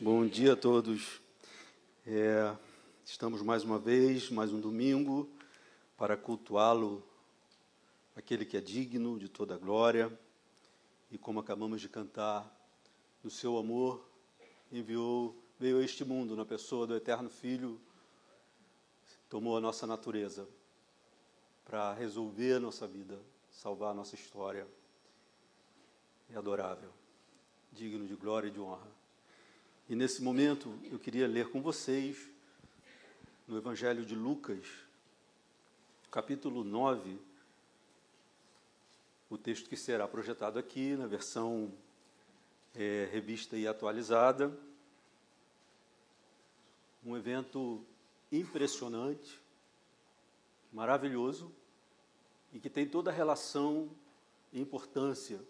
Bom dia a todos. É, estamos mais uma vez, mais um domingo, para cultuá-lo, aquele que é digno de toda glória. E como acabamos de cantar, no seu amor, enviou, veio a este mundo na pessoa do Eterno Filho, tomou a nossa natureza para resolver a nossa vida, salvar a nossa história. É adorável, digno de glória e de honra. E nesse momento eu queria ler com vocês no Evangelho de Lucas, capítulo 9, o texto que será projetado aqui na versão é, revista e atualizada. Um evento impressionante, maravilhoso e que tem toda a relação e importância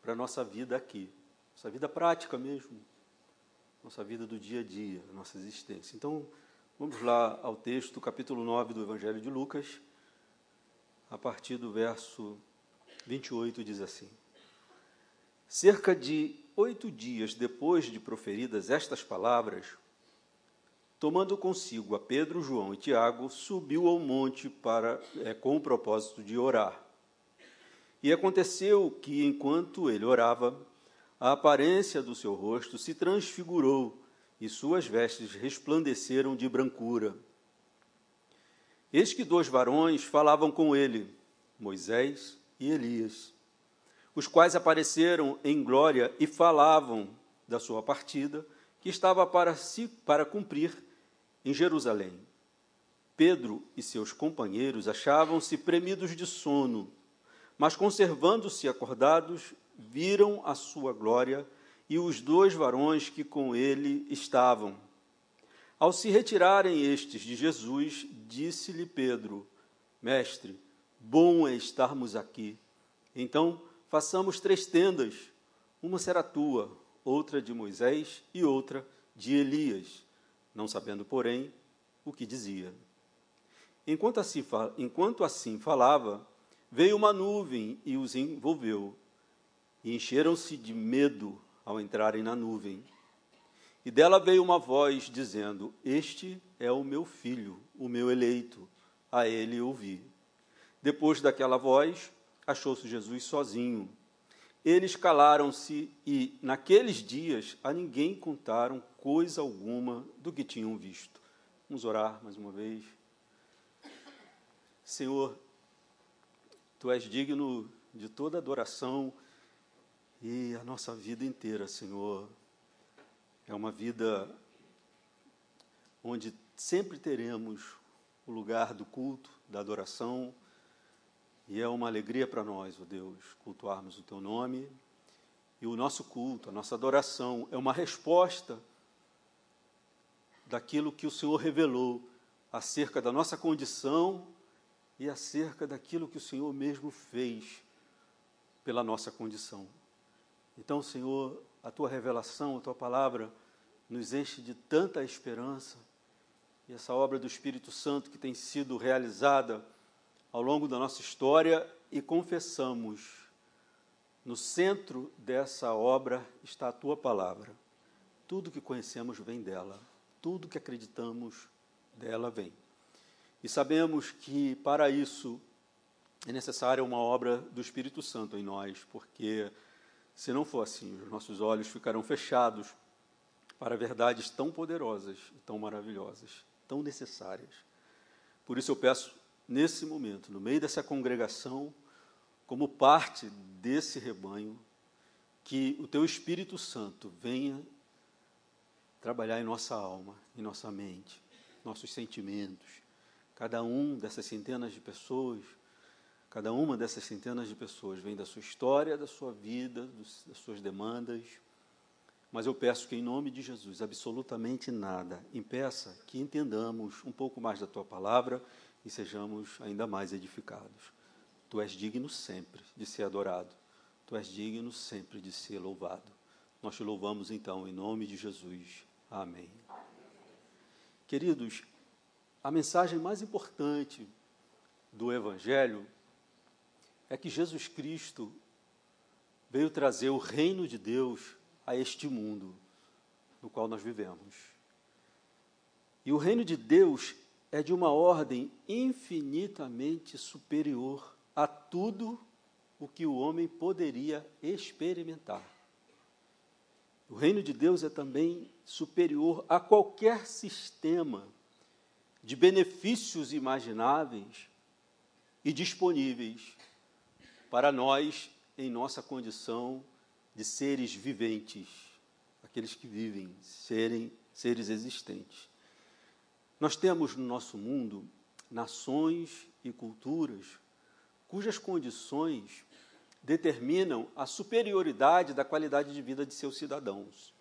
para a nossa vida aqui, nossa vida prática mesmo nossa vida do dia a dia, nossa existência. Então, vamos lá ao texto, capítulo 9 do Evangelho de Lucas, a partir do verso 28, diz assim: Cerca de oito dias depois de proferidas estas palavras, tomando consigo a Pedro, João e Tiago, subiu ao monte para é, com o propósito de orar. E aconteceu que, enquanto ele orava, a aparência do seu rosto se transfigurou e suas vestes resplandeceram de brancura. Eis que dois varões falavam com ele, Moisés e Elias, os quais apareceram em glória e falavam da sua partida, que estava para si para cumprir em Jerusalém. Pedro e seus companheiros achavam-se premidos de sono, mas conservando-se acordados, viram a sua glória e os dois varões que com ele estavam. Ao se retirarem estes de Jesus, disse-lhe Pedro: Mestre, bom é estarmos aqui. Então, façamos três tendas: uma será tua, outra de Moisés e outra de Elias, não sabendo, porém, o que dizia. Enquanto assim, enquanto assim falava, veio uma nuvem e os envolveu e encheram-se de medo ao entrarem na nuvem. E dela veio uma voz dizendo: Este é o meu filho, o meu eleito, a ele ouvi. Depois daquela voz, achou-se Jesus sozinho. Eles calaram-se e, naqueles dias, a ninguém contaram coisa alguma do que tinham visto. Vamos orar mais uma vez. Senhor, tu és digno de toda adoração e a nossa vida inteira, Senhor, é uma vida onde sempre teremos o lugar do culto, da adoração, e é uma alegria para nós, ó oh Deus, cultuarmos o Teu nome. E o nosso culto, a nossa adoração, é uma resposta daquilo que o Senhor revelou acerca da nossa condição e acerca daquilo que o Senhor mesmo fez pela nossa condição. Então, Senhor, a tua revelação, a tua palavra nos enche de tanta esperança e essa obra do Espírito Santo que tem sido realizada ao longo da nossa história e confessamos no centro dessa obra está a tua palavra. Tudo que conhecemos vem dela, tudo que acreditamos dela vem. E sabemos que para isso é necessária uma obra do Espírito Santo em nós, porque se não for assim, os nossos olhos ficarão fechados para verdades tão poderosas tão maravilhosas, tão necessárias. Por isso eu peço, nesse momento, no meio dessa congregação, como parte desse rebanho, que o Teu Espírito Santo venha trabalhar em nossa alma, em nossa mente, nossos sentimentos. Cada um dessas centenas de pessoas Cada uma dessas centenas de pessoas vem da sua história, da sua vida, das suas demandas. Mas eu peço que, em nome de Jesus, absolutamente nada impeça que entendamos um pouco mais da tua palavra e sejamos ainda mais edificados. Tu és digno sempre de ser adorado. Tu és digno sempre de ser louvado. Nós te louvamos então em nome de Jesus. Amém. Queridos, a mensagem mais importante do Evangelho é que Jesus Cristo veio trazer o reino de Deus a este mundo. no qual nós vivemos. E o reino de Deus é de uma ordem infinitamente superior a tudo o que o homem poderia experimentar. O reino de Deus é também superior a qualquer sistema de benefícios imagináveis e disponíveis para nós em nossa condição de seres viventes, aqueles que vivem, serem seres existentes. Nós temos no nosso mundo nações e culturas cujas condições determinam a superioridade da qualidade de vida de seus cidadãos.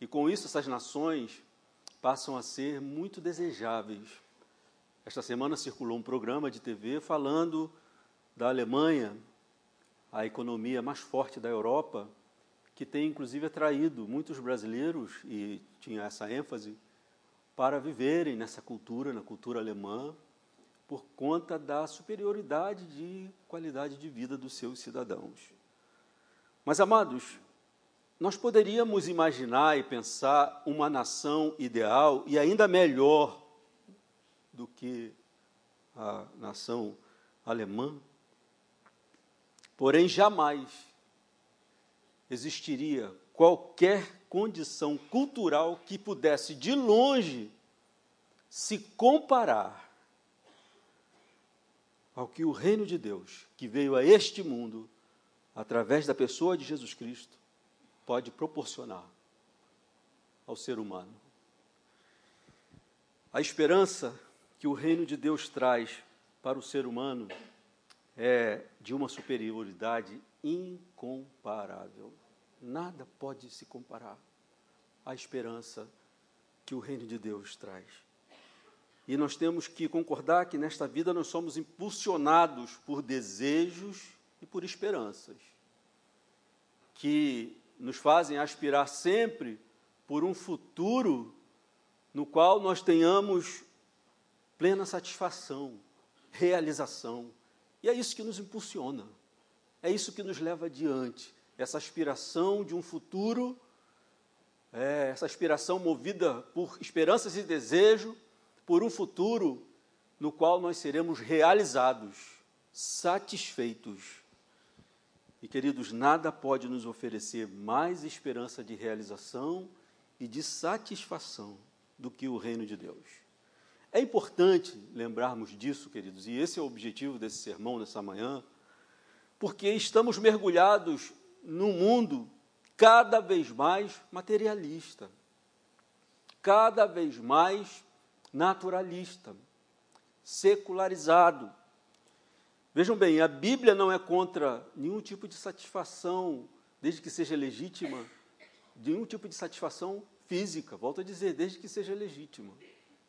E com isso, essas nações passam a ser muito desejáveis. Esta semana circulou um programa de TV falando da Alemanha, a economia mais forte da Europa, que tem inclusive atraído muitos brasileiros, e tinha essa ênfase, para viverem nessa cultura, na cultura alemã, por conta da superioridade de qualidade de vida dos seus cidadãos. Mas, amados, nós poderíamos imaginar e pensar uma nação ideal e ainda melhor do que a nação alemã, porém jamais existiria qualquer condição cultural que pudesse de longe se comparar ao que o reino de Deus, que veio a este mundo através da pessoa de Jesus Cristo, pode proporcionar ao ser humano. A esperança que o reino de Deus traz para o ser humano é de uma superioridade incomparável. Nada pode se comparar à esperança que o reino de Deus traz. E nós temos que concordar que nesta vida nós somos impulsionados por desejos e por esperanças, que nos fazem aspirar sempre por um futuro no qual nós tenhamos plena satisfação, realização. E é isso que nos impulsiona, é isso que nos leva adiante, essa aspiração de um futuro, é, essa aspiração movida por esperanças e desejo por um futuro no qual nós seremos realizados, satisfeitos. E, queridos, nada pode nos oferecer mais esperança de realização e de satisfação do que o reino de Deus. É importante lembrarmos disso, queridos, e esse é o objetivo desse sermão nessa manhã, porque estamos mergulhados num mundo cada vez mais materialista, cada vez mais naturalista, secularizado. Vejam bem, a Bíblia não é contra nenhum tipo de satisfação, desde que seja legítima, nenhum tipo de satisfação física, volto a dizer, desde que seja legítima.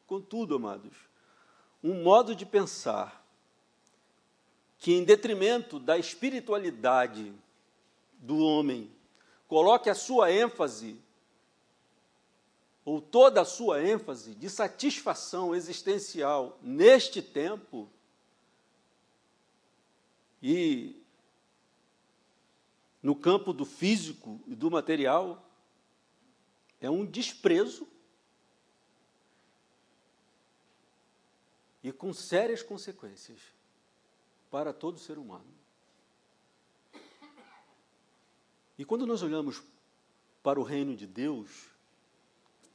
Contudo, amados, um modo de pensar que, em detrimento da espiritualidade do homem, coloque a sua ênfase ou toda a sua ênfase de satisfação existencial neste tempo e no campo do físico e do material é um desprezo e com sérias consequências para todo ser humano. E quando nós olhamos para o reino de Deus,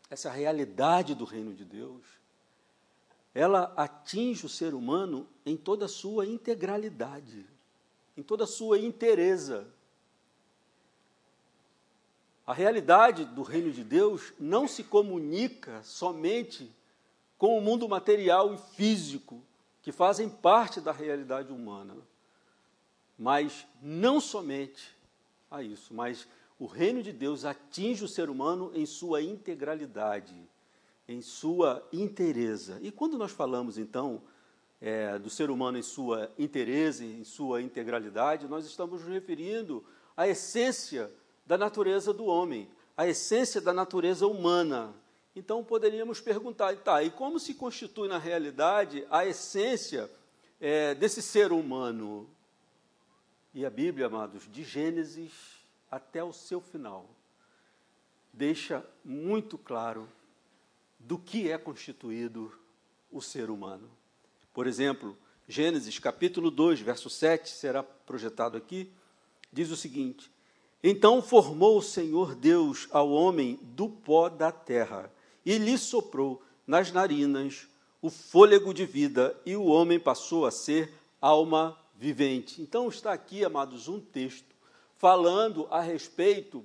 essa realidade do reino de Deus, ela atinge o ser humano em toda a sua integralidade, em toda a sua inteireza. A realidade do reino de Deus não se comunica somente com o mundo material e físico, que fazem parte da realidade humana, mas não somente a isso, mas o reino de Deus atinge o ser humano em sua integralidade, em sua inteireza. E quando nós falamos, então, é, do ser humano em sua inteireza, em sua integralidade, nós estamos nos referindo à essência da natureza do homem, à essência da natureza humana. Então poderíamos perguntar, tá, e como se constitui na realidade a essência é, desse ser humano? E a Bíblia, amados, de Gênesis até o seu final, deixa muito claro do que é constituído o ser humano. Por exemplo, Gênesis capítulo 2, verso 7, será projetado aqui, diz o seguinte: Então formou o Senhor Deus ao homem do pó da terra e lhe soprou nas narinas o fôlego de vida, e o homem passou a ser alma vivente. Então está aqui, amados, um texto falando a respeito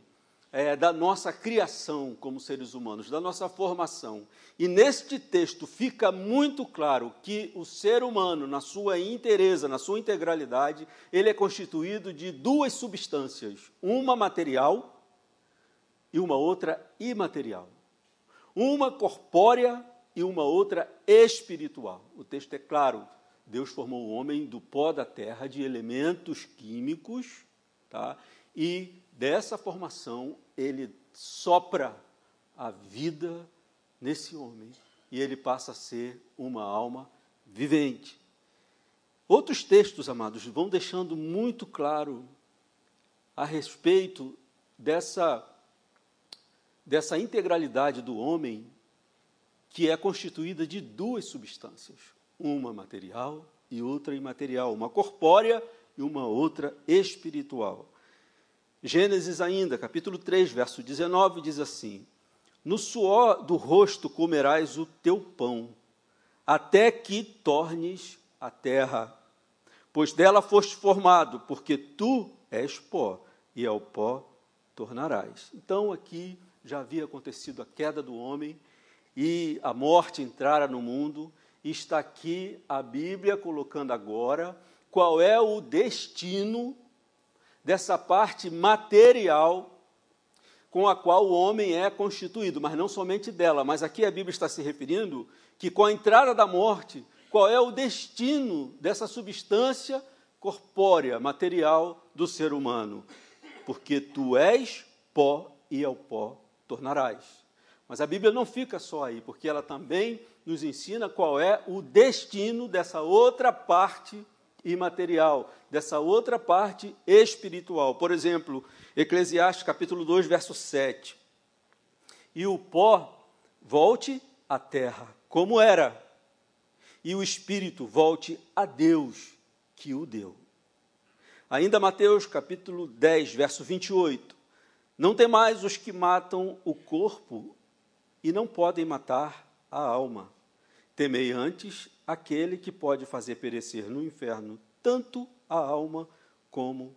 é, da nossa criação como seres humanos, da nossa formação. E neste texto fica muito claro que o ser humano, na sua inteireza, na sua integralidade, ele é constituído de duas substâncias, uma material e uma outra imaterial. Uma corpórea e uma outra espiritual. O texto é claro. Deus formou o homem do pó da terra, de elementos químicos, tá? e dessa formação ele sopra a vida nesse homem e ele passa a ser uma alma vivente. Outros textos, amados, vão deixando muito claro a respeito dessa, dessa integralidade do homem que é constituída de duas substâncias, uma material e outra imaterial, uma corpórea e uma outra espiritual. Gênesis ainda, capítulo 3, verso 19, diz assim: No suor do rosto comerás o teu pão, até que tornes a terra, pois dela foste formado, porque tu és pó, e ao pó tornarás. Então aqui já havia acontecido a queda do homem, e a morte entrara no mundo, e está aqui a Bíblia colocando agora qual é o destino dessa parte material com a qual o homem é constituído, mas não somente dela, mas aqui a Bíblia está se referindo que com a entrada da morte, qual é o destino dessa substância corpórea, material do ser humano? Porque tu és pó e ao pó tornarás. Mas a Bíblia não fica só aí, porque ela também nos ensina qual é o destino dessa outra parte imaterial, dessa outra parte espiritual. Por exemplo, Eclesiastes capítulo 2, verso 7. E o pó volte à terra, como era, e o espírito volte a Deus que o deu. Ainda Mateus capítulo 10, verso 28. Não tem mais os que matam o corpo e não podem matar a alma. Temei antes aquele que pode fazer perecer no inferno tanto a alma como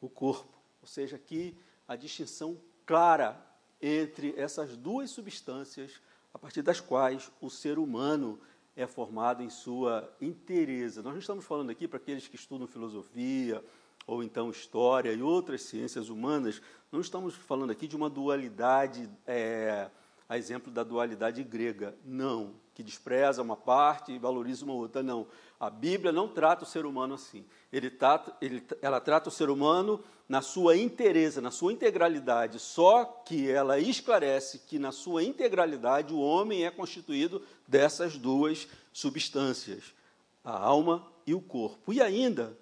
o corpo. Ou seja, aqui a distinção clara entre essas duas substâncias a partir das quais o ser humano é formado em sua inteireza. Nós não estamos falando aqui para aqueles que estudam filosofia ou então história e outras ciências humanas, não estamos falando aqui de uma dualidade é, a exemplo da dualidade grega. Não, que despreza uma parte e valoriza uma outra. Não. A Bíblia não trata o ser humano assim. Ele trata, ele, ela trata o ser humano na sua inteireza, na sua integralidade. Só que ela esclarece que na sua integralidade o homem é constituído dessas duas substâncias, a alma e o corpo. E ainda,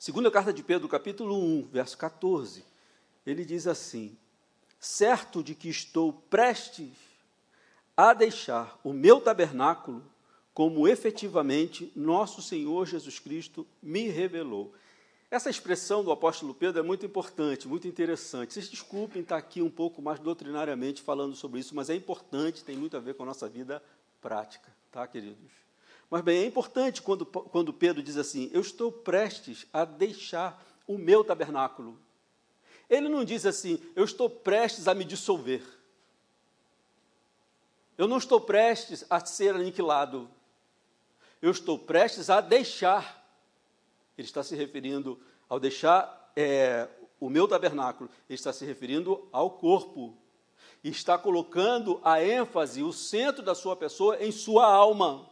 segunda carta de Pedro, capítulo 1, verso 14, ele diz assim: certo de que estou prestes a deixar o meu tabernáculo, como efetivamente nosso Senhor Jesus Cristo me revelou. Essa expressão do apóstolo Pedro é muito importante, muito interessante. Vocês desculpem estar aqui um pouco mais doutrinariamente falando sobre isso, mas é importante, tem muito a ver com a nossa vida prática, tá, queridos? Mas bem, é importante quando, quando Pedro diz assim: Eu estou prestes a deixar o meu tabernáculo. Ele não diz assim, eu estou prestes a me dissolver. Eu não estou prestes a ser aniquilado. Eu estou prestes a deixar. Ele está se referindo ao deixar é, o meu tabernáculo. Ele está se referindo ao corpo. E está colocando a ênfase, o centro da sua pessoa em sua alma.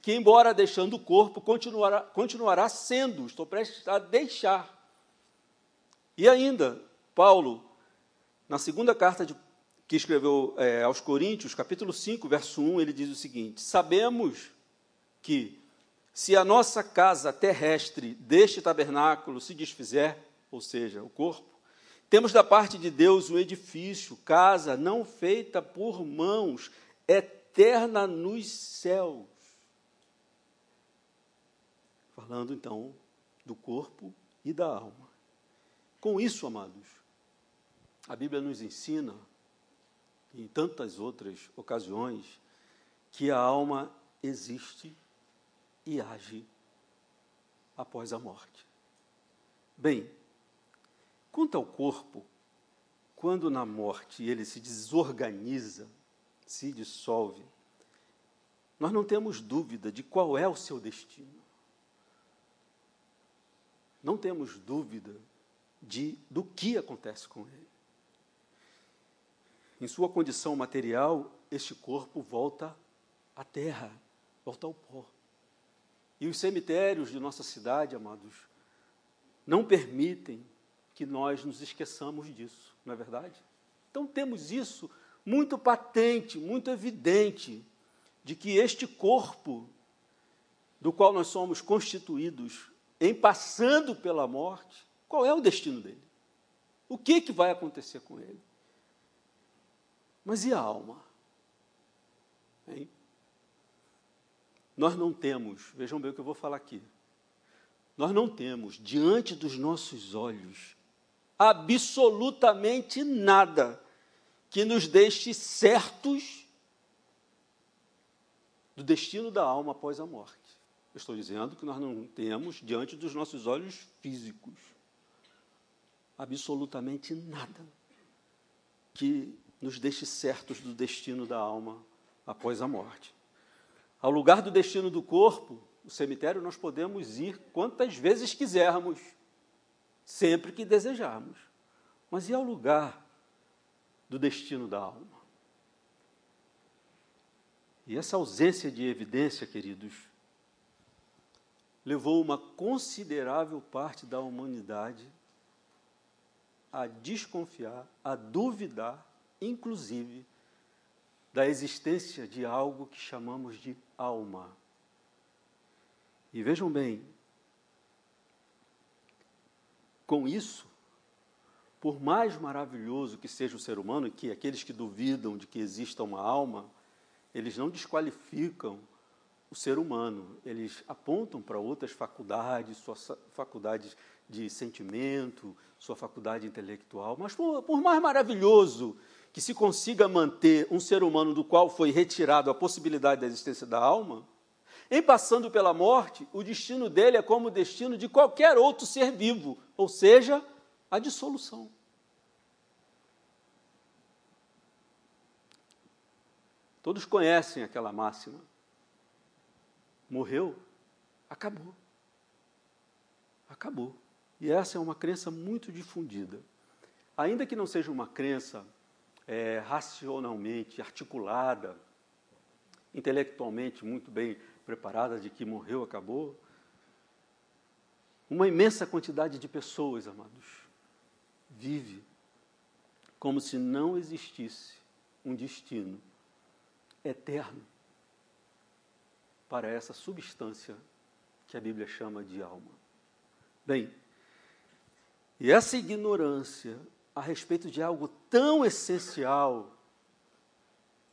Que, embora deixando o corpo, continuará, continuará sendo. Estou prestes a deixar. E ainda, Paulo, na segunda carta de, que escreveu é, aos Coríntios, capítulo 5, verso 1, ele diz o seguinte: Sabemos que, se a nossa casa terrestre deste tabernáculo se desfizer, ou seja, o corpo, Temos da parte de Deus um edifício, casa não feita por mãos, eterna nos céus. Falando então do corpo e da alma. Com isso, amados, a Bíblia nos ensina, em tantas outras ocasiões, que a alma existe e age após a morte. Bem, quanto ao corpo, quando na morte ele se desorganiza, se dissolve, nós não temos dúvida de qual é o seu destino. Não temos dúvida de do que acontece com ele. Em sua condição material, este corpo volta à terra, volta ao pó. E os cemitérios de nossa cidade, amados, não permitem que nós nos esqueçamos disso, não é verdade? Então temos isso muito patente, muito evidente, de que este corpo do qual nós somos constituídos, em passando pela morte, qual é o destino dele? O que, que vai acontecer com ele? Mas e a alma? Hein? Nós não temos, vejam bem o que eu vou falar aqui. Nós não temos diante dos nossos olhos absolutamente nada que nos deixe certos do destino da alma após a morte. Estou dizendo que nós não temos diante dos nossos olhos físicos absolutamente nada que nos deixe certos do destino da alma após a morte. Ao lugar do destino do corpo, o cemitério, nós podemos ir quantas vezes quisermos, sempre que desejarmos. Mas e ao lugar do destino da alma? E essa ausência de evidência, queridos, levou uma considerável parte da humanidade a desconfiar, a duvidar, inclusive, da existência de algo que chamamos de alma. E vejam bem, com isso, por mais maravilhoso que seja o ser humano, que aqueles que duvidam de que exista uma alma, eles não desqualificam o ser humano, eles apontam para outras faculdades, suas faculdades de sentimento, sua faculdade intelectual, mas por, por mais maravilhoso que se consiga manter um ser humano do qual foi retirado a possibilidade da existência da alma, em passando pela morte, o destino dele é como o destino de qualquer outro ser vivo, ou seja, a dissolução. Todos conhecem aquela máxima. Morreu, acabou. Acabou. E essa é uma crença muito difundida. Ainda que não seja uma crença é, racionalmente articulada, intelectualmente muito bem preparada de que morreu, acabou. Uma imensa quantidade de pessoas, amados, vive como se não existisse um destino eterno para essa substância que a Bíblia chama de alma. Bem, e essa ignorância a respeito de algo tão essencial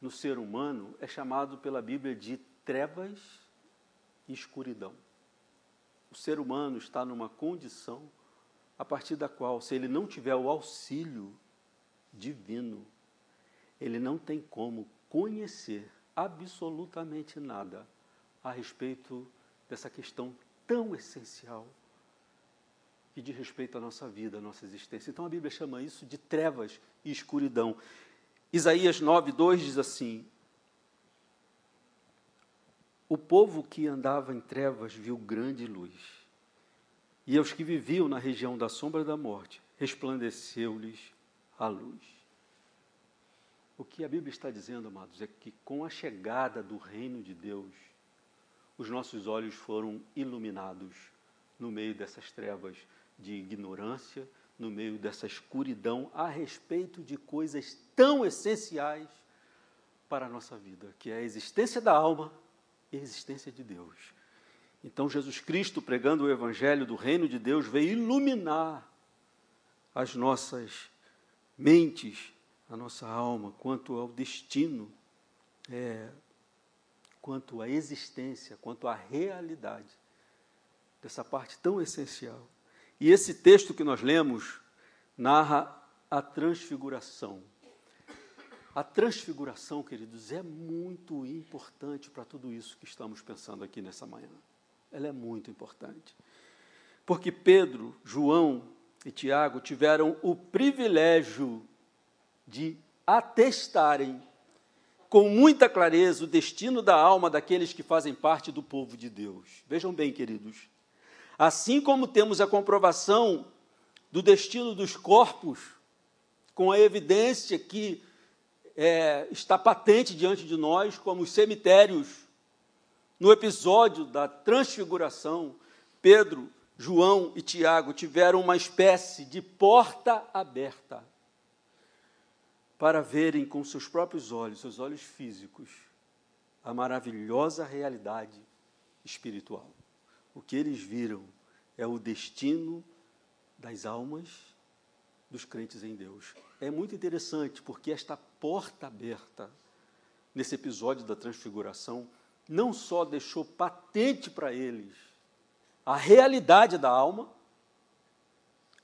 no ser humano é chamado pela Bíblia de trevas e escuridão. O ser humano está numa condição a partir da qual, se ele não tiver o auxílio divino, ele não tem como conhecer absolutamente nada a respeito dessa questão tão essencial que diz respeito à nossa vida, à nossa existência. Então a Bíblia chama isso de trevas e escuridão. Isaías 9, 2 diz assim: O povo que andava em trevas viu grande luz, e aos que viviam na região da sombra da morte, resplandeceu-lhes a luz. O que a Bíblia está dizendo, amados, é que com a chegada do reino de Deus, os nossos olhos foram iluminados no meio dessas trevas de ignorância, no meio dessa escuridão, a respeito de coisas tão essenciais para a nossa vida, que é a existência da alma e a existência de Deus. Então, Jesus Cristo, pregando o Evangelho do Reino de Deus, veio iluminar as nossas mentes, a nossa alma, quanto ao destino, é, quanto à existência, quanto à realidade dessa parte tão essencial. E esse texto que nós lemos narra a transfiguração. A transfiguração, queridos, é muito importante para tudo isso que estamos pensando aqui nessa manhã. Ela é muito importante. Porque Pedro, João e Tiago tiveram o privilégio de atestarem com muita clareza o destino da alma daqueles que fazem parte do povo de Deus. Vejam bem, queridos, assim como temos a comprovação do destino dos corpos, com a evidência que é, está patente diante de nós, como os cemitérios, no episódio da transfiguração, Pedro, João e Tiago tiveram uma espécie de porta aberta para verem com seus próprios olhos, seus olhos físicos, a maravilhosa realidade espiritual. O que eles viram é o destino das almas dos crentes em Deus. É muito interessante porque esta porta aberta nesse episódio da transfiguração não só deixou patente para eles a realidade da alma,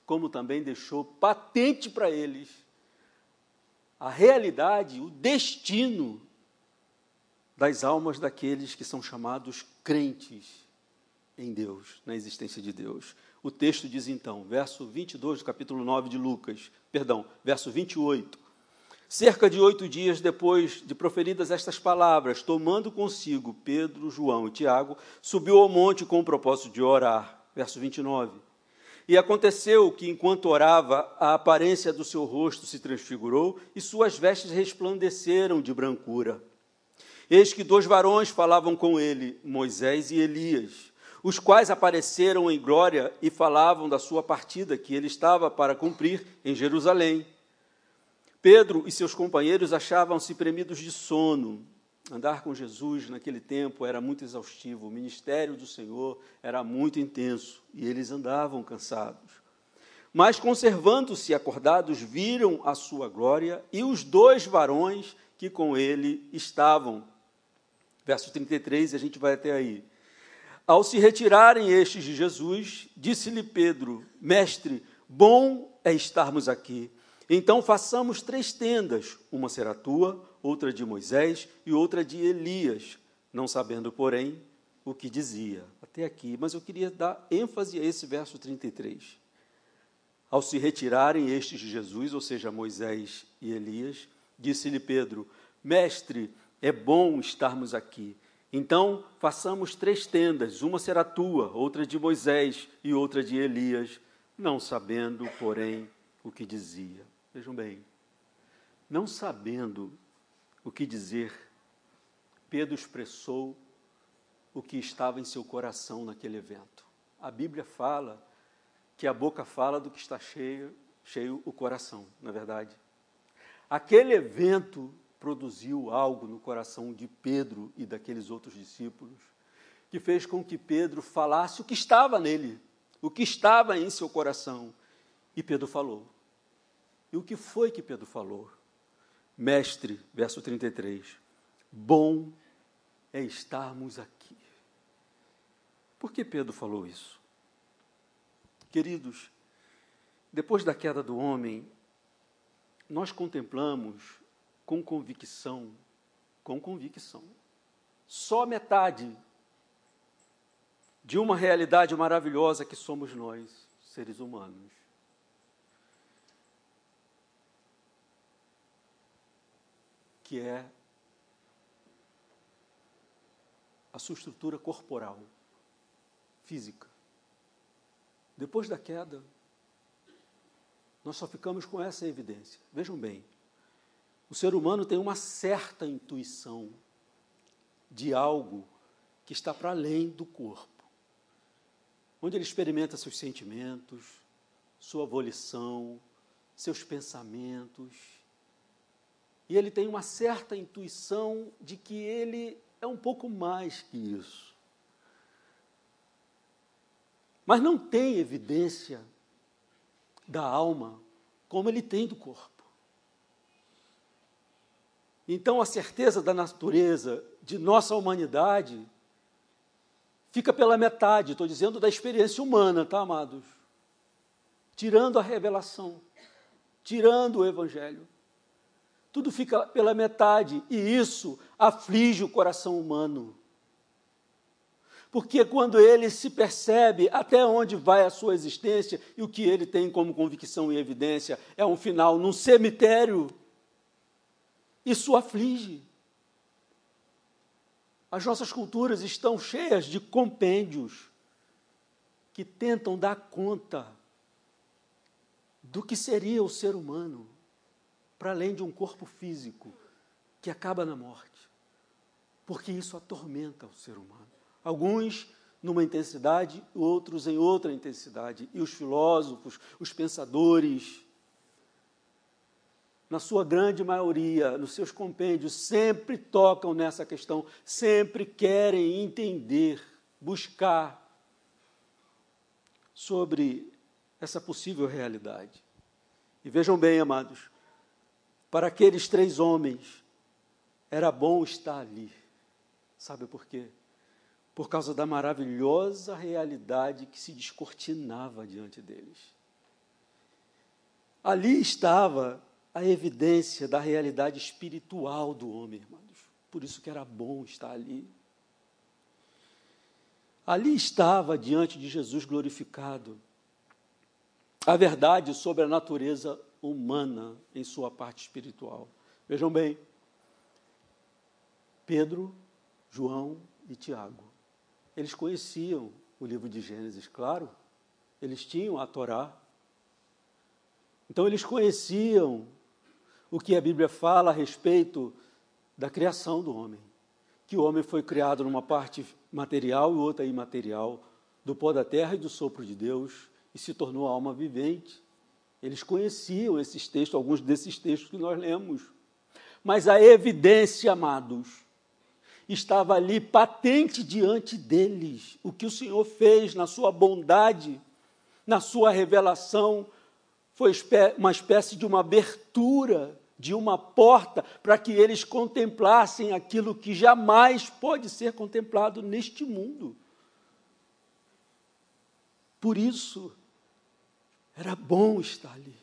como também deixou patente para eles a realidade, o destino das almas daqueles que são chamados crentes em Deus, na existência de Deus. O texto diz então, verso 22 do capítulo 9 de Lucas, perdão, verso 28. Cerca de oito dias depois de proferidas estas palavras, tomando consigo Pedro, João e Tiago, subiu ao monte com o propósito de orar. Verso 29. E aconteceu que, enquanto orava, a aparência do seu rosto se transfigurou e suas vestes resplandeceram de brancura. Eis que dois varões falavam com ele, Moisés e Elias, os quais apareceram em glória e falavam da sua partida que ele estava para cumprir em Jerusalém. Pedro e seus companheiros achavam-se premidos de sono Andar com Jesus naquele tempo era muito exaustivo, o ministério do Senhor era muito intenso e eles andavam cansados. Mas, conservando-se acordados, viram a sua glória e os dois varões que com ele estavam. Verso 33, a gente vai até aí. Ao se retirarem estes de Jesus, disse-lhe Pedro: Mestre, bom é estarmos aqui. Então façamos três tendas: uma será tua, outra de Moisés e outra de Elias, não sabendo, porém, o que dizia. Até aqui, mas eu queria dar ênfase a esse verso 33. Ao se retirarem estes de Jesus, ou seja, Moisés e Elias, disse-lhe Pedro: Mestre, é bom estarmos aqui. Então, façamos três tendas: uma será tua, outra de Moisés e outra de Elias, não sabendo, porém, o que dizia. Vejam bem, não sabendo o que dizer, Pedro expressou o que estava em seu coração naquele evento. A Bíblia fala que a boca fala do que está cheio, cheio o coração, na é verdade. Aquele evento produziu algo no coração de Pedro e daqueles outros discípulos, que fez com que Pedro falasse o que estava nele, o que estava em seu coração. E Pedro falou. E o que foi que Pedro falou? Mestre, verso 33, bom é estarmos aqui. Por que Pedro falou isso? Queridos, depois da queda do homem, nós contemplamos com convicção, com convicção, só metade de uma realidade maravilhosa que somos nós, seres humanos. Que é a sua estrutura corporal, física. Depois da queda, nós só ficamos com essa evidência. Vejam bem, o ser humano tem uma certa intuição de algo que está para além do corpo, onde ele experimenta seus sentimentos, sua volição, seus pensamentos, e ele tem uma certa intuição de que ele é um pouco mais que isso. Mas não tem evidência da alma como ele tem do corpo. Então, a certeza da natureza de nossa humanidade fica pela metade, estou dizendo da experiência humana, tá, amados? Tirando a revelação, tirando o evangelho. Tudo fica pela metade e isso aflige o coração humano. Porque quando ele se percebe até onde vai a sua existência e o que ele tem como convicção e evidência é um final num cemitério, isso aflige. As nossas culturas estão cheias de compêndios que tentam dar conta do que seria o ser humano, para além de um corpo físico que acaba na morte, porque isso atormenta o ser humano. Alguns numa intensidade, outros em outra intensidade. E os filósofos, os pensadores, na sua grande maioria, nos seus compêndios, sempre tocam nessa questão, sempre querem entender, buscar sobre essa possível realidade. E vejam bem, amados, para aqueles três homens, era bom estar ali. Sabe por quê? por causa da maravilhosa realidade que se descortinava diante deles. Ali estava a evidência da realidade espiritual do homem, irmãos. Por isso que era bom estar ali. Ali estava diante de Jesus glorificado a verdade sobre a natureza humana em sua parte espiritual. Vejam bem, Pedro, João e Tiago eles conheciam o livro de Gênesis, claro, eles tinham a Torá. Então, eles conheciam o que a Bíblia fala a respeito da criação do homem. Que o homem foi criado numa parte material e outra imaterial, do pó da terra e do sopro de Deus, e se tornou alma vivente. Eles conheciam esses textos, alguns desses textos que nós lemos. Mas a evidência, amados, estava ali patente diante deles. O que o Senhor fez na sua bondade, na sua revelação, foi uma espécie de uma abertura, de uma porta, para que eles contemplassem aquilo que jamais pode ser contemplado neste mundo. Por isso, era bom estar ali.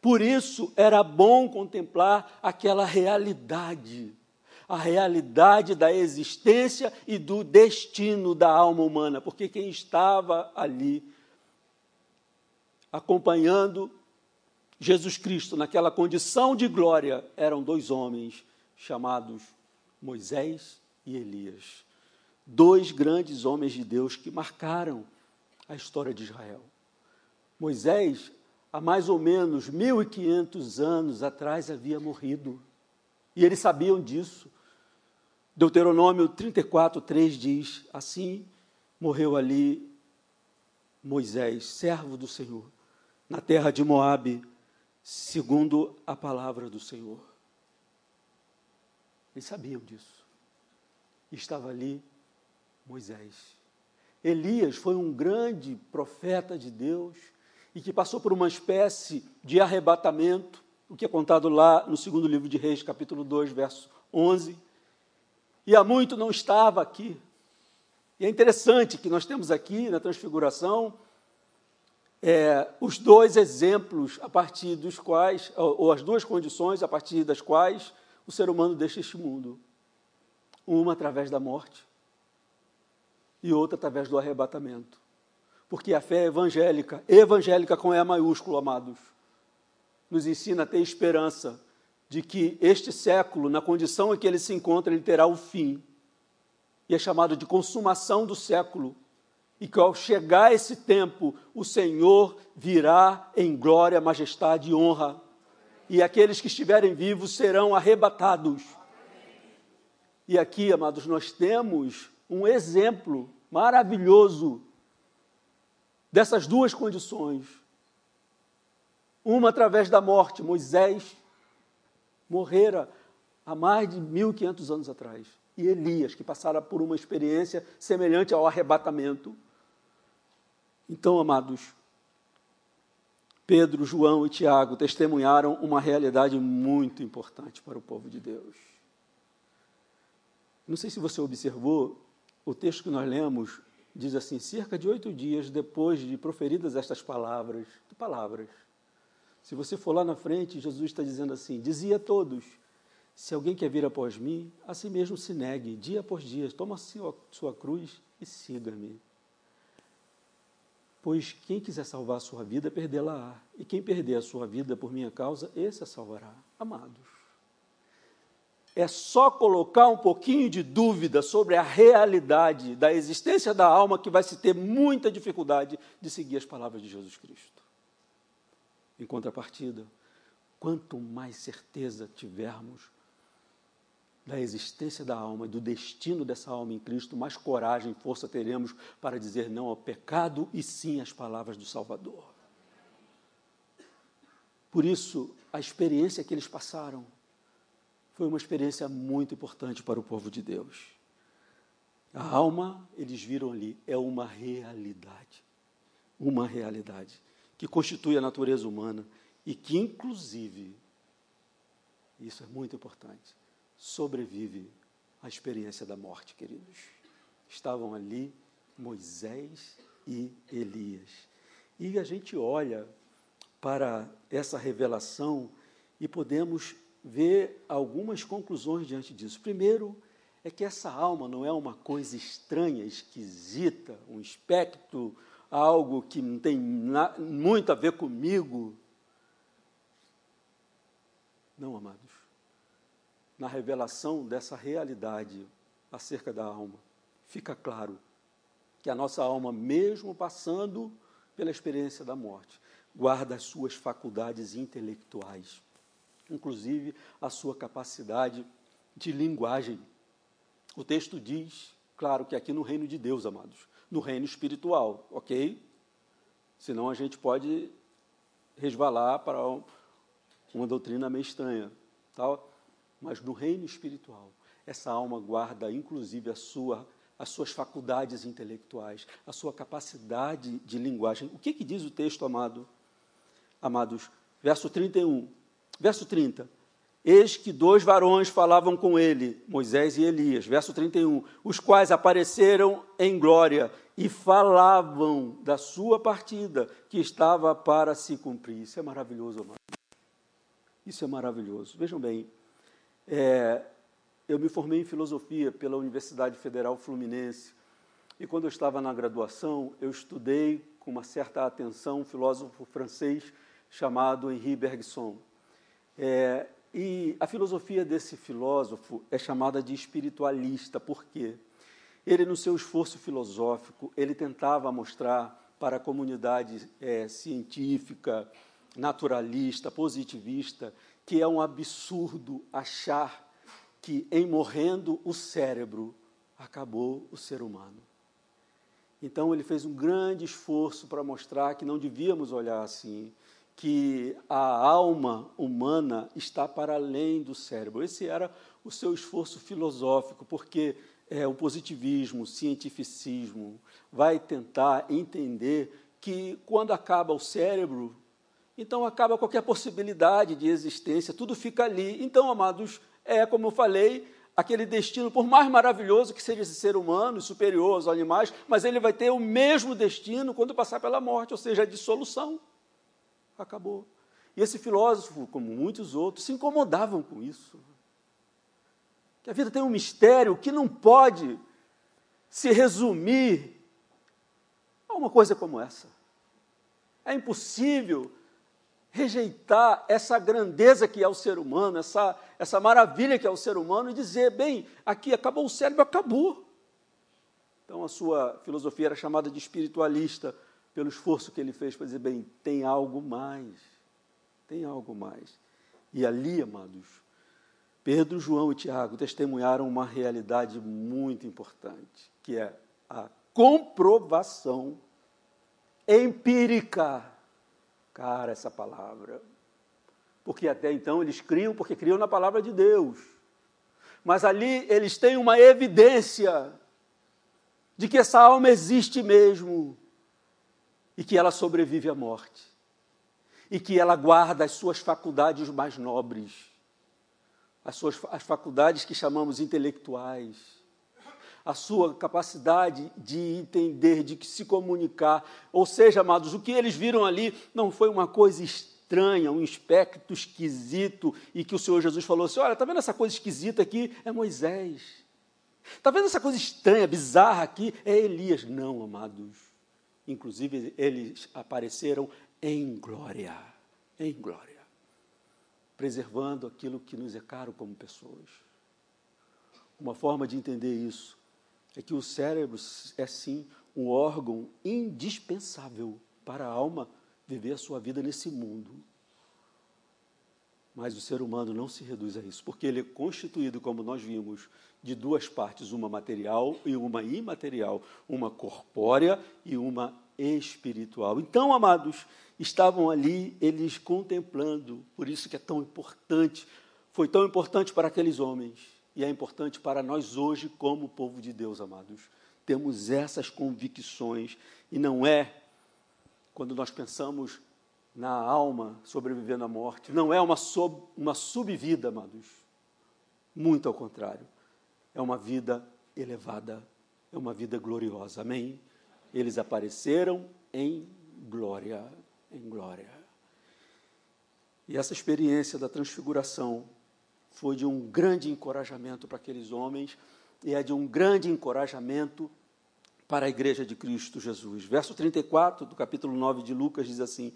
Por isso, era bom contemplar aquela realidade a realidade da existência e do destino da alma humana, porque quem estava ali acompanhando Jesus Cristo naquela condição de glória eram dois homens chamados Moisés e Elias. Dois grandes homens de Deus que marcaram a história de Israel. Moisés, há mais ou menos 1500 anos atrás, havia morrido. E eles sabiam disso. Deuteronômio 34, 3 diz: Assim morreu ali Moisés, servo do Senhor, na terra de Moabe, segundo a palavra do Senhor. Eles sabiam disso. Estava ali Moisés. Elias foi um grande profeta de Deus e que passou por uma espécie de arrebatamento, o que é contado lá no segundo livro de Reis, capítulo 2, verso 11 e há muito não estava aqui. E é interessante que nós temos aqui na Transfiguração é, os dois exemplos a partir dos quais, ou, ou as duas condições a partir das quais o ser humano deixa este mundo. Uma através da morte e outra através do arrebatamento. Porque a fé evangélica, evangélica com E maiúsculo, amados, nos ensina a ter esperança de que este século, na condição em que ele se encontra, ele terá o fim. E é chamado de consumação do século. E que ao chegar esse tempo, o Senhor virá em glória, majestade e honra. E aqueles que estiverem vivos serão arrebatados. E aqui, amados, nós temos um exemplo maravilhoso dessas duas condições. Uma através da morte, Moisés morrera há mais de 1.500 anos atrás. E Elias, que passara por uma experiência semelhante ao arrebatamento. Então, amados, Pedro, João e Tiago testemunharam uma realidade muito importante para o povo de Deus. Não sei se você observou, o texto que nós lemos diz assim: cerca de oito dias depois de proferidas estas palavras, palavras. Se você for lá na frente, Jesus está dizendo assim: dizia a todos: se alguém quer vir após mim, a si mesmo se negue, dia após dia, toma sua cruz e siga-me. Pois quem quiser salvar a sua vida, perdê-la-á. E quem perder a sua vida por minha causa, esse a salvará. Amados, é só colocar um pouquinho de dúvida sobre a realidade da existência da alma que vai se ter muita dificuldade de seguir as palavras de Jesus Cristo. Em contrapartida, quanto mais certeza tivermos da existência da alma e do destino dessa alma em Cristo, mais coragem e força teremos para dizer não ao pecado e sim às palavras do Salvador. Por isso, a experiência que eles passaram foi uma experiência muito importante para o povo de Deus. A alma, eles viram ali, é uma realidade. Uma realidade que constitui a natureza humana e que, inclusive, isso é muito importante, sobrevive à experiência da morte, queridos. Estavam ali Moisés e Elias. E a gente olha para essa revelação e podemos ver algumas conclusões diante disso. Primeiro, é que essa alma não é uma coisa estranha, esquisita, um espectro, algo que não tem muito a ver comigo. Não, amados na revelação dessa realidade acerca da alma, fica claro que a nossa alma, mesmo passando pela experiência da morte, guarda as suas faculdades intelectuais, inclusive a sua capacidade de linguagem. O texto diz, claro que aqui no reino de Deus, amados, no reino espiritual, ok? Senão a gente pode resvalar para uma doutrina meio estranha, tal mas no reino espiritual, essa alma guarda inclusive a sua, as suas faculdades intelectuais, a sua capacidade de linguagem. O que, que diz o texto, amado? Amados, verso 31, verso 30. Eis que dois varões falavam com ele, Moisés e Elias, verso 31, os quais apareceram em glória e falavam da sua partida que estava para se cumprir. Isso é maravilhoso, amado. Isso é maravilhoso. Vejam bem, é, eu me formei em filosofia pela Universidade Federal Fluminense e quando eu estava na graduação, eu estudei com uma certa atenção um filósofo francês chamado Henri Bergson. É, e a filosofia desse filósofo é chamada de espiritualista, por quê? Ele, no seu esforço filosófico, ele tentava mostrar para a comunidade é, científica, naturalista, positivista, que é um absurdo achar que em morrendo o cérebro acabou o ser humano. Então ele fez um grande esforço para mostrar que não devíamos olhar assim, que a alma humana está para além do cérebro. Esse era o seu esforço filosófico, porque é, o positivismo, o cientificismo, vai tentar entender que quando acaba o cérebro, então acaba qualquer possibilidade de existência, tudo fica ali. Então, amados, é como eu falei, aquele destino, por mais maravilhoso que seja esse ser humano, superior aos animais, mas ele vai ter o mesmo destino quando passar pela morte, ou seja, a dissolução. Acabou. E esse filósofo, como muitos outros, se incomodavam com isso. Que a vida tem um mistério que não pode se resumir a uma coisa como essa. É impossível rejeitar essa grandeza que é o ser humano, essa, essa maravilha que é o ser humano, e dizer, bem, aqui acabou o cérebro, acabou. Então a sua filosofia era chamada de espiritualista, pelo esforço que ele fez para dizer, bem, tem algo mais, tem algo mais. E ali, amados, Pedro, João e Tiago testemunharam uma realidade muito importante, que é a comprovação empírica cara essa palavra. Porque até então eles criam, porque criam na palavra de Deus. Mas ali eles têm uma evidência de que essa alma existe mesmo e que ela sobrevive à morte. e que ela guarda as suas faculdades mais nobres, as suas as faculdades que chamamos intelectuais, a sua capacidade de entender, de se comunicar. Ou seja, amados, o que eles viram ali não foi uma coisa estranha, um aspecto esquisito, e que o Senhor Jesus falou assim: olha, está vendo essa coisa esquisita aqui? É Moisés. Está vendo essa coisa estranha, bizarra aqui? É Elias. Não, amados. Inclusive, eles apareceram em glória, em glória, preservando aquilo que nos é caro como pessoas. Uma forma de entender isso é que o cérebro é sim um órgão indispensável para a alma viver a sua vida nesse mundo. Mas o ser humano não se reduz a isso, porque ele é constituído, como nós vimos, de duas partes, uma material e uma imaterial, uma corpórea e uma espiritual. Então, amados, estavam ali eles contemplando, por isso que é tão importante, foi tão importante para aqueles homens e é importante para nós hoje como povo de Deus, amados. Temos essas convicções e não é quando nós pensamos na alma sobrevivendo à morte, não é uma, sob, uma subvida, amados. Muito ao contrário. É uma vida elevada, é uma vida gloriosa. Amém? Eles apareceram em glória, em glória. E essa experiência da transfiguração foi de um grande encorajamento para aqueles homens e é de um grande encorajamento para a igreja de Cristo Jesus. Verso 34 do capítulo 9 de Lucas diz assim: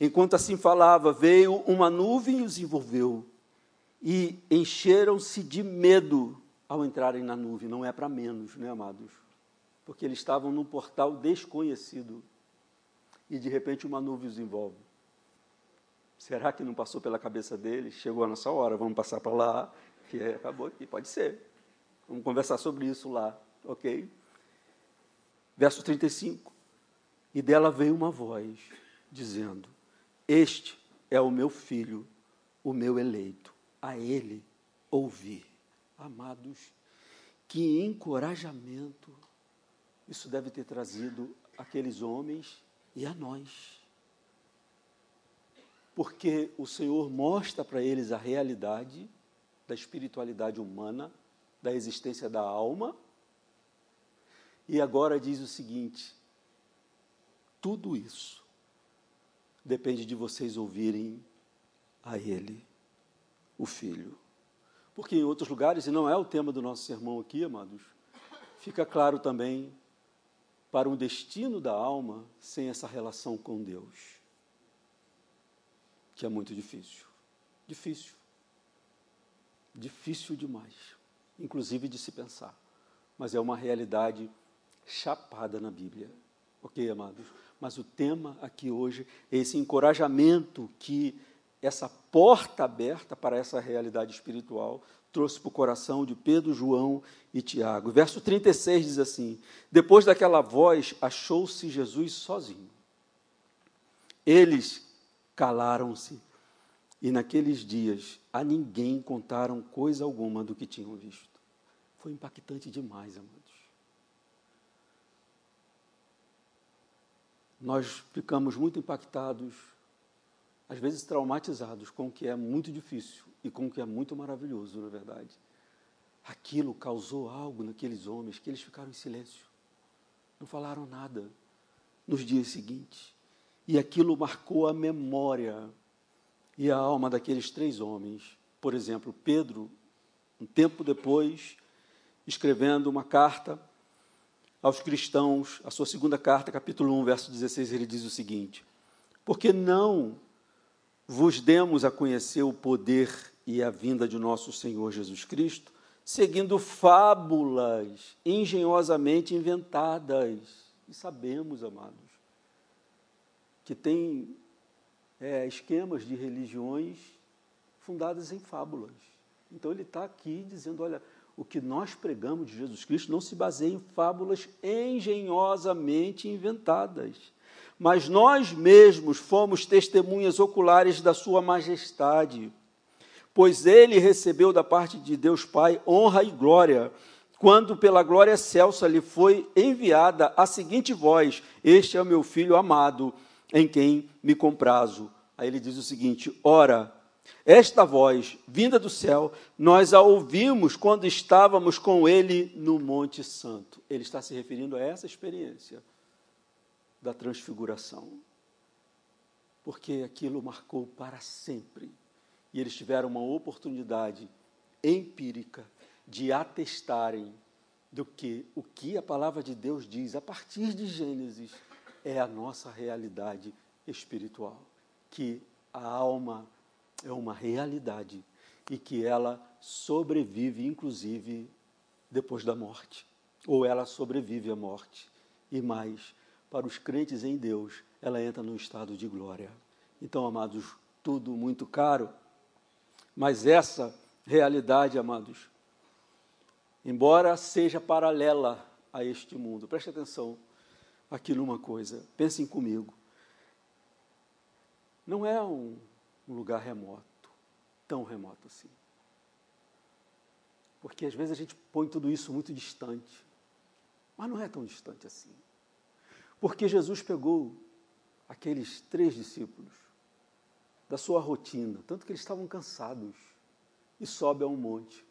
Enquanto assim falava, veio uma nuvem e os envolveu, e encheram-se de medo ao entrarem na nuvem. Não é para menos, né, amados? Porque eles estavam num portal desconhecido e de repente uma nuvem os envolve. Será que não passou pela cabeça deles? Chegou a nossa hora, vamos passar para lá, que é, acabou aqui. Pode ser. Vamos conversar sobre isso lá, ok? Verso 35. E dela veio uma voz dizendo: Este é o meu filho, o meu eleito, a ele ouvi. Amados, que encorajamento isso deve ter trazido aqueles homens e a nós. Porque o Senhor mostra para eles a realidade da espiritualidade humana, da existência da alma e agora diz o seguinte: tudo isso depende de vocês ouvirem a Ele, o Filho. Porque em outros lugares, e não é o tema do nosso sermão aqui, amados, fica claro também para um destino da alma sem essa relação com Deus, que é muito difícil. Difícil. Difícil demais, inclusive de se pensar, mas é uma realidade chapada na Bíblia. Ok, amados? Mas o tema aqui hoje é esse encorajamento que essa porta aberta para essa realidade espiritual trouxe para o coração de Pedro, João e Tiago. Verso 36 diz assim: Depois daquela voz, achou-se Jesus sozinho. Eles calaram-se e naqueles dias a ninguém contaram coisa alguma do que tinham visto. Foi impactante demais, amados. Nós ficamos muito impactados, às vezes traumatizados com o que é muito difícil e com o que é muito maravilhoso, na verdade. Aquilo causou algo naqueles homens que eles ficaram em silêncio, não falaram nada nos dias seguintes. E aquilo marcou a memória e a alma daqueles três homens. Por exemplo, Pedro, um tempo depois, escrevendo uma carta aos cristãos, a sua segunda carta, capítulo 1, verso 16, ele diz o seguinte: Porque não vos demos a conhecer o poder e a vinda de nosso Senhor Jesus Cristo, seguindo fábulas engenhosamente inventadas. E sabemos, amados, que tem é, esquemas de religiões fundadas em fábulas. Então ele está aqui dizendo: olha, o que nós pregamos de Jesus Cristo não se baseia em fábulas engenhosamente inventadas, mas nós mesmos fomos testemunhas oculares da Sua majestade, pois Ele recebeu da parte de Deus Pai honra e glória, quando pela glória excelsa lhe foi enviada a seguinte voz: Este é o meu filho amado, em quem me comprazo. Aí ele diz o seguinte: Ora, esta voz, vinda do céu, nós a ouvimos quando estávamos com ele no Monte Santo. Ele está se referindo a essa experiência da transfiguração. Porque aquilo marcou para sempre. E eles tiveram uma oportunidade empírica de atestarem do que o que a palavra de Deus diz a partir de Gênesis é a nossa realidade espiritual, que a alma é uma realidade e que ela sobrevive, inclusive, depois da morte. Ou ela sobrevive à morte. E mais, para os crentes em Deus, ela entra num estado de glória. Então, amados, tudo muito caro, mas essa realidade, amados, embora seja paralela a este mundo, preste atenção aqui numa coisa, pensem comigo. Não é um um lugar remoto, tão remoto assim. Porque às vezes a gente põe tudo isso muito distante, mas não é tão distante assim. Porque Jesus pegou aqueles três discípulos da sua rotina, tanto que eles estavam cansados, e sobe a um monte.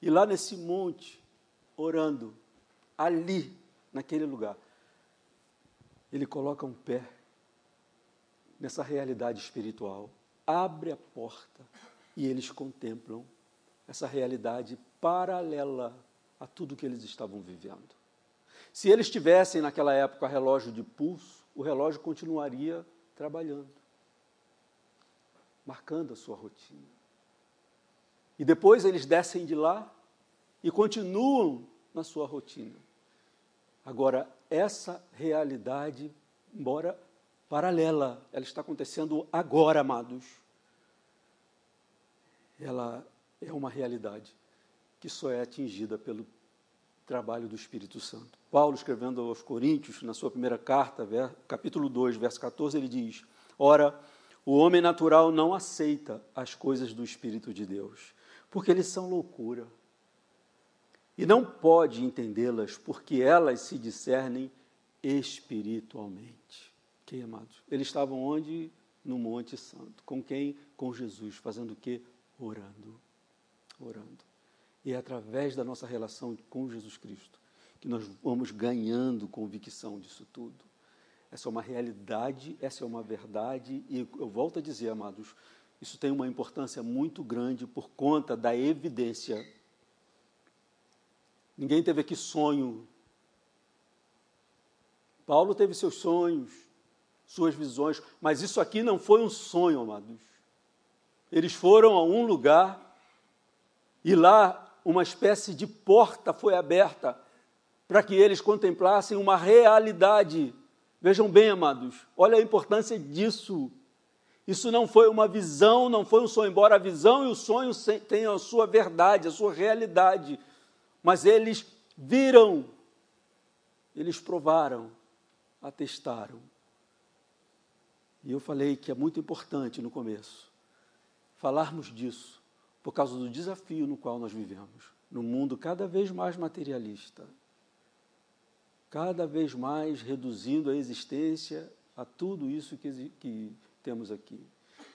E lá nesse monte, orando, ali, naquele lugar, ele coloca um pé nessa realidade espiritual, abre a porta e eles contemplam essa realidade paralela a tudo que eles estavam vivendo. Se eles tivessem naquela época relógio de pulso, o relógio continuaria trabalhando, marcando a sua rotina. E depois eles descem de lá e continuam na sua rotina. Agora, essa realidade, embora paralela, ela está acontecendo agora, amados. Ela é uma realidade que só é atingida pelo trabalho do Espírito Santo. Paulo, escrevendo aos Coríntios, na sua primeira carta, capítulo 2, verso 14, ele diz: Ora, o homem natural não aceita as coisas do Espírito de Deus, porque eles são loucura. E não pode entendê-las, porque elas se discernem espiritualmente. Amados? Eles estavam onde? No Monte Santo. Com quem? Com Jesus. Fazendo o quê? Orando. Orando. E é através da nossa relação com Jesus Cristo que nós vamos ganhando convicção disso tudo. Essa é uma realidade, essa é uma verdade, e eu volto a dizer, amados, isso tem uma importância muito grande por conta da evidência. Ninguém teve aqui sonho. Paulo teve seus sonhos, suas visões. Mas isso aqui não foi um sonho, amados. Eles foram a um lugar e lá uma espécie de porta foi aberta para que eles contemplassem uma realidade. Vejam bem, amados, olha a importância disso. Isso não foi uma visão, não foi um sonho, embora a visão e o sonho tenham a sua verdade, a sua realidade. Mas eles viram, eles provaram, atestaram. E eu falei que é muito importante no começo falarmos disso, por causa do desafio no qual nós vivemos, num mundo cada vez mais materialista, cada vez mais reduzindo a existência a tudo isso que, que temos aqui.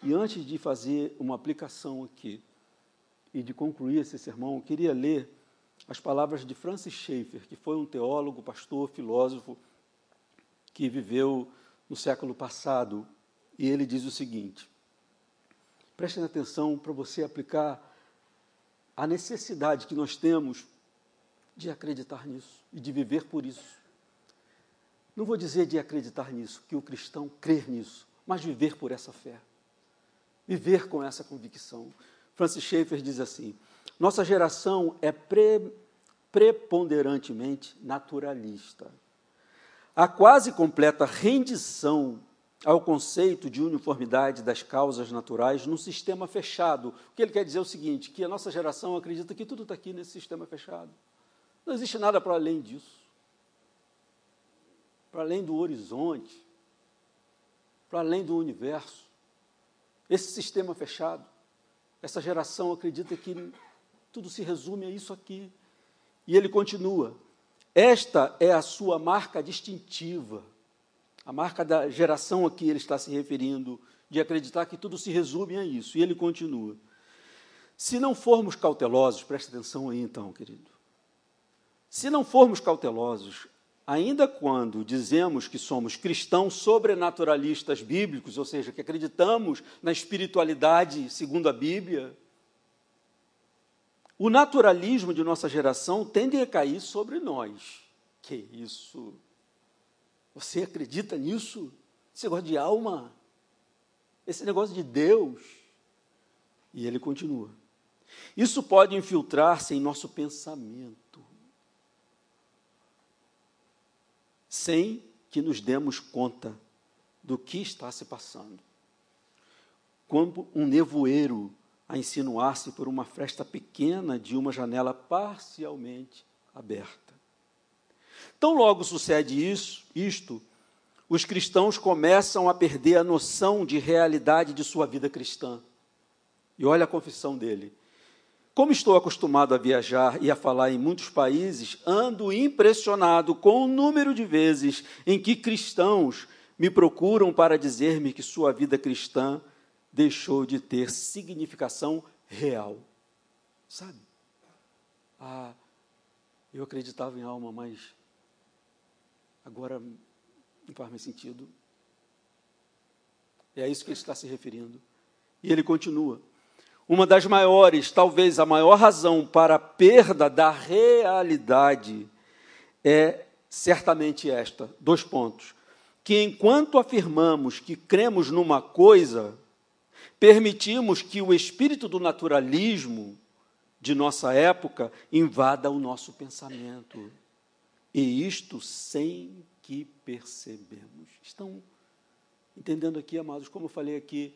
E antes de fazer uma aplicação aqui e de concluir esse sermão, eu queria ler as palavras de Francis Schaeffer, que foi um teólogo, pastor, filósofo, que viveu no século passado, e ele diz o seguinte: prestem atenção para você aplicar a necessidade que nós temos de acreditar nisso e de viver por isso. Não vou dizer de acreditar nisso, que o cristão crer nisso, mas viver por essa fé. Viver com essa convicção. Francis Schaeffer diz assim: nossa geração é pre, preponderantemente naturalista. A quase completa rendição ao conceito de uniformidade das causas naturais num sistema fechado. O que ele quer dizer é o seguinte: que a nossa geração acredita que tudo está aqui nesse sistema fechado. Não existe nada para além disso. Para além do horizonte, para além do universo. Esse sistema fechado, essa geração acredita que tudo se resume a isso aqui. E ele continua: esta é a sua marca distintiva a marca da geração a que ele está se referindo de acreditar que tudo se resume a isso. E ele continua. Se não formos cautelosos, preste atenção aí então, querido. Se não formos cautelosos, ainda quando dizemos que somos cristãos sobrenaturalistas bíblicos, ou seja, que acreditamos na espiritualidade segundo a Bíblia, o naturalismo de nossa geração tende a cair sobre nós. Que isso? Você acredita nisso? Esse negócio de alma? Esse negócio de Deus? E ele continua. Isso pode infiltrar-se em nosso pensamento, sem que nos demos conta do que está se passando. Como um nevoeiro a insinuar-se por uma fresta pequena de uma janela parcialmente aberta. Tão logo sucede isso, isto, os cristãos começam a perder a noção de realidade de sua vida cristã. E olha a confissão dele. Como estou acostumado a viajar e a falar em muitos países, ando impressionado com o número de vezes em que cristãos me procuram para dizer-me que sua vida cristã deixou de ter significação real. Sabe? Ah, eu acreditava em alma, mas agora não faz mais sentido. É a isso que ele está se referindo. E ele continua. Uma das maiores, talvez a maior razão para a perda da realidade é certamente esta: dois pontos. Que enquanto afirmamos que cremos numa coisa, permitimos que o espírito do naturalismo de nossa época invada o nosso pensamento. E isto sem que percebemos. Estão entendendo aqui, amados, como eu falei aqui,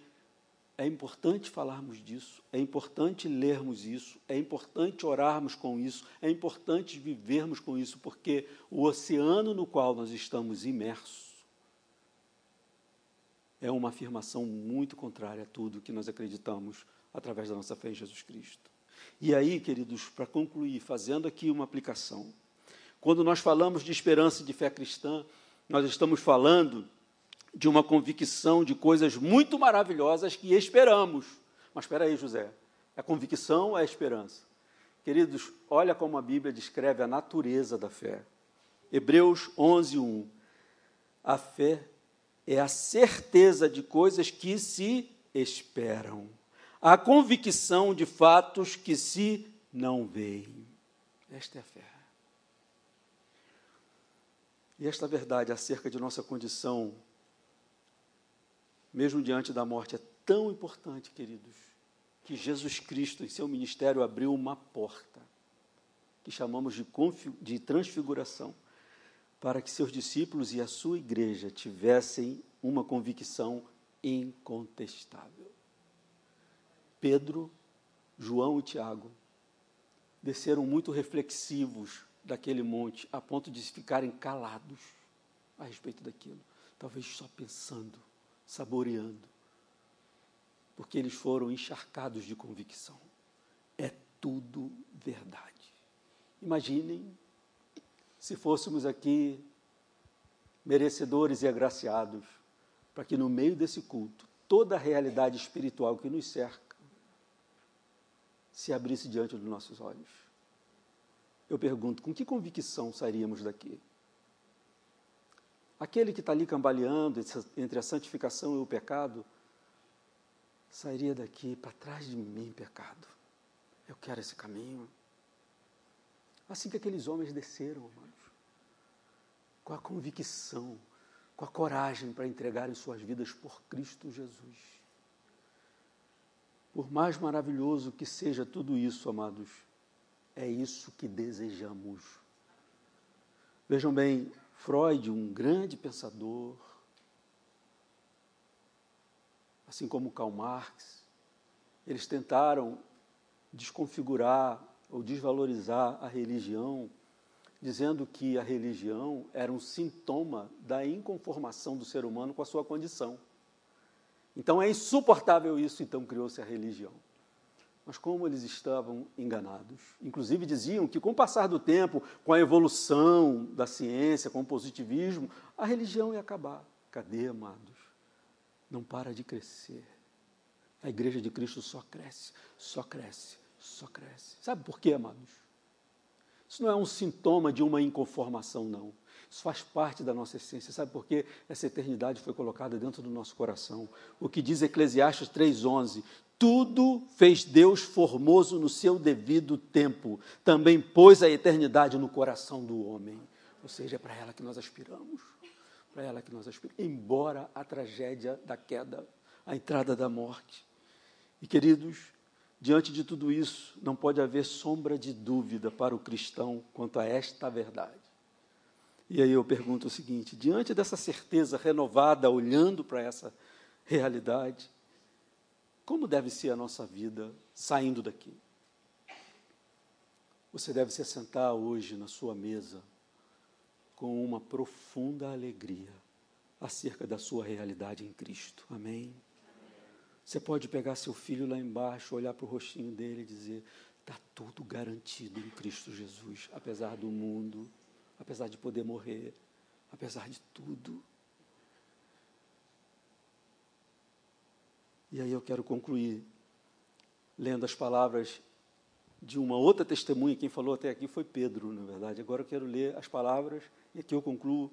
é importante falarmos disso, é importante lermos isso, é importante orarmos com isso, é importante vivermos com isso, porque o oceano no qual nós estamos imersos é uma afirmação muito contrária a tudo que nós acreditamos através da nossa fé em Jesus Cristo. E aí, queridos, para concluir, fazendo aqui uma aplicação, quando nós falamos de esperança e de fé cristã, nós estamos falando de uma convicção de coisas muito maravilhosas que esperamos. Mas espera aí, José, a convicção é a esperança. Queridos, olha como a Bíblia descreve a natureza da fé. Hebreus 11, 1. A fé é a certeza de coisas que se esperam, a convicção de fatos que se não veem. Esta é a fé. E esta verdade acerca de nossa condição mesmo diante da morte, é tão importante, queridos, que Jesus Cristo, em seu ministério, abriu uma porta, que chamamos de, de transfiguração, para que seus discípulos e a sua igreja tivessem uma convicção incontestável. Pedro, João e Tiago desceram muito reflexivos daquele monte, a ponto de ficarem calados a respeito daquilo, talvez só pensando saboreando, porque eles foram encharcados de convicção. É tudo verdade. Imaginem se fôssemos aqui merecedores e agraciados, para que no meio desse culto, toda a realidade espiritual que nos cerca se abrisse diante dos nossos olhos. Eu pergunto, com que convicção sairíamos daqui? Aquele que está ali cambaleando entre a santificação e o pecado, sairia daqui para trás de mim, pecado. Eu quero esse caminho. Assim que aqueles homens desceram, amados, com a convicção, com a coragem para entregarem suas vidas por Cristo Jesus. Por mais maravilhoso que seja tudo isso, amados, é isso que desejamos. Vejam bem, Freud, um grande pensador, assim como Karl Marx, eles tentaram desconfigurar ou desvalorizar a religião, dizendo que a religião era um sintoma da inconformação do ser humano com a sua condição. Então é insuportável isso, então criou-se a religião. Mas como eles estavam enganados. Inclusive diziam que com o passar do tempo, com a evolução da ciência, com o positivismo, a religião ia acabar. Cadê, amados? não para de crescer. A igreja de Cristo só cresce, só cresce, só cresce. Sabe por quê, amados? Isso não é um sintoma de uma inconformação, não. Isso faz parte da nossa essência. Sabe por quê? Essa eternidade foi colocada dentro do nosso coração. O que diz Eclesiastes 3,11: Tudo fez Deus formoso no seu devido tempo, também pôs a eternidade no coração do homem. Ou seja, é para ela que nós aspiramos. Para ela que nós aspiramos. Embora a tragédia da queda, a entrada da morte. E queridos, diante de tudo isso, não pode haver sombra de dúvida para o cristão quanto a esta verdade. E aí eu pergunto o seguinte: diante dessa certeza renovada, olhando para essa realidade, como deve ser a nossa vida saindo daqui? Você deve se sentar hoje na sua mesa com uma profunda alegria acerca da sua realidade em Cristo. Amém? Você pode pegar seu filho lá embaixo, olhar para o rostinho dele e dizer: está tudo garantido em Cristo Jesus, apesar do mundo apesar de poder morrer, apesar de tudo. E aí eu quero concluir lendo as palavras de uma outra testemunha, quem falou até aqui foi Pedro, na verdade. Agora eu quero ler as palavras, e aqui eu concluo,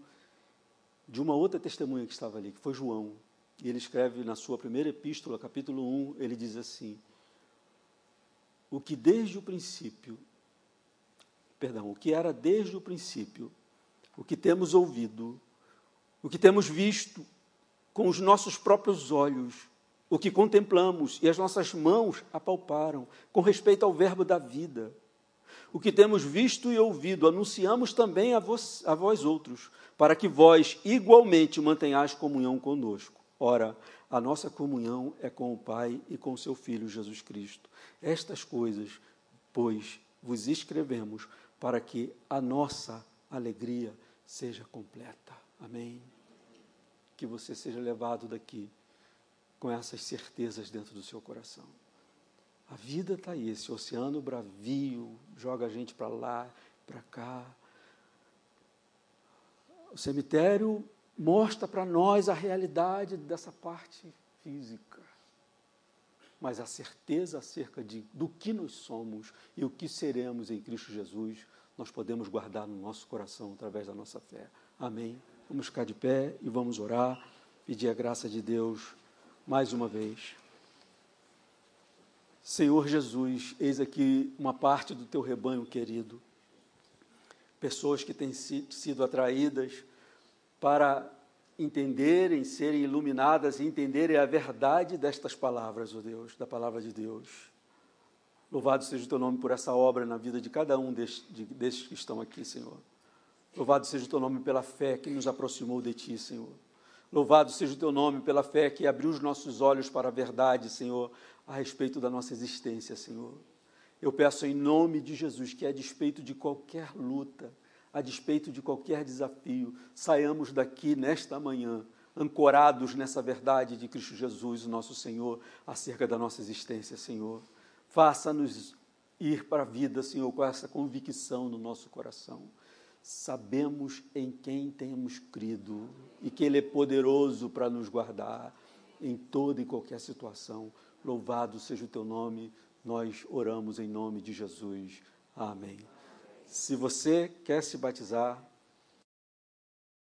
de uma outra testemunha que estava ali, que foi João. E ele escreve na sua primeira epístola, capítulo 1, ele diz assim: O que desde o princípio perdão, o que era desde o princípio, o que temos ouvido, o que temos visto com os nossos próprios olhos, o que contemplamos e as nossas mãos apalparam com respeito ao Verbo da vida. O que temos visto e ouvido, anunciamos também a vós, a vós outros, para que vós igualmente mantenhais comunhão conosco. Ora, a nossa comunhão é com o Pai e com o seu Filho Jesus Cristo. Estas coisas, pois, vos escrevemos para que a nossa alegria seja completa. Amém. Que você seja levado daqui com essas certezas dentro do seu coração. A vida está aí, esse oceano bravio, joga a gente para lá, para cá. O cemitério mostra para nós a realidade dessa parte física mas a certeza acerca de, do que nós somos e o que seremos em Cristo Jesus, nós podemos guardar no nosso coração através da nossa fé. Amém? Vamos ficar de pé e vamos orar, pedir a graça de Deus mais uma vez. Senhor Jesus, eis aqui uma parte do teu rebanho querido, pessoas que têm sido atraídas para entenderem, serem iluminadas e entenderem a verdade destas palavras, ó oh Deus, da palavra de Deus. Louvado seja o teu nome por essa obra na vida de cada um destes, de, destes que estão aqui, Senhor. Louvado seja o teu nome pela fé que nos aproximou de ti, Senhor. Louvado seja o teu nome pela fé que abriu os nossos olhos para a verdade, Senhor, a respeito da nossa existência, Senhor. Eu peço em nome de Jesus que, a despeito de qualquer luta, a despeito de qualquer desafio, saiamos daqui nesta manhã ancorados nessa verdade de Cristo Jesus, nosso Senhor, acerca da nossa existência, Senhor. Faça-nos ir para a vida, Senhor, com essa convicção no nosso coração. Sabemos em quem temos crido e que Ele é poderoso para nos guardar em toda e qualquer situação. Louvado seja o teu nome, nós oramos em nome de Jesus. Amém. Se você quer se batizar,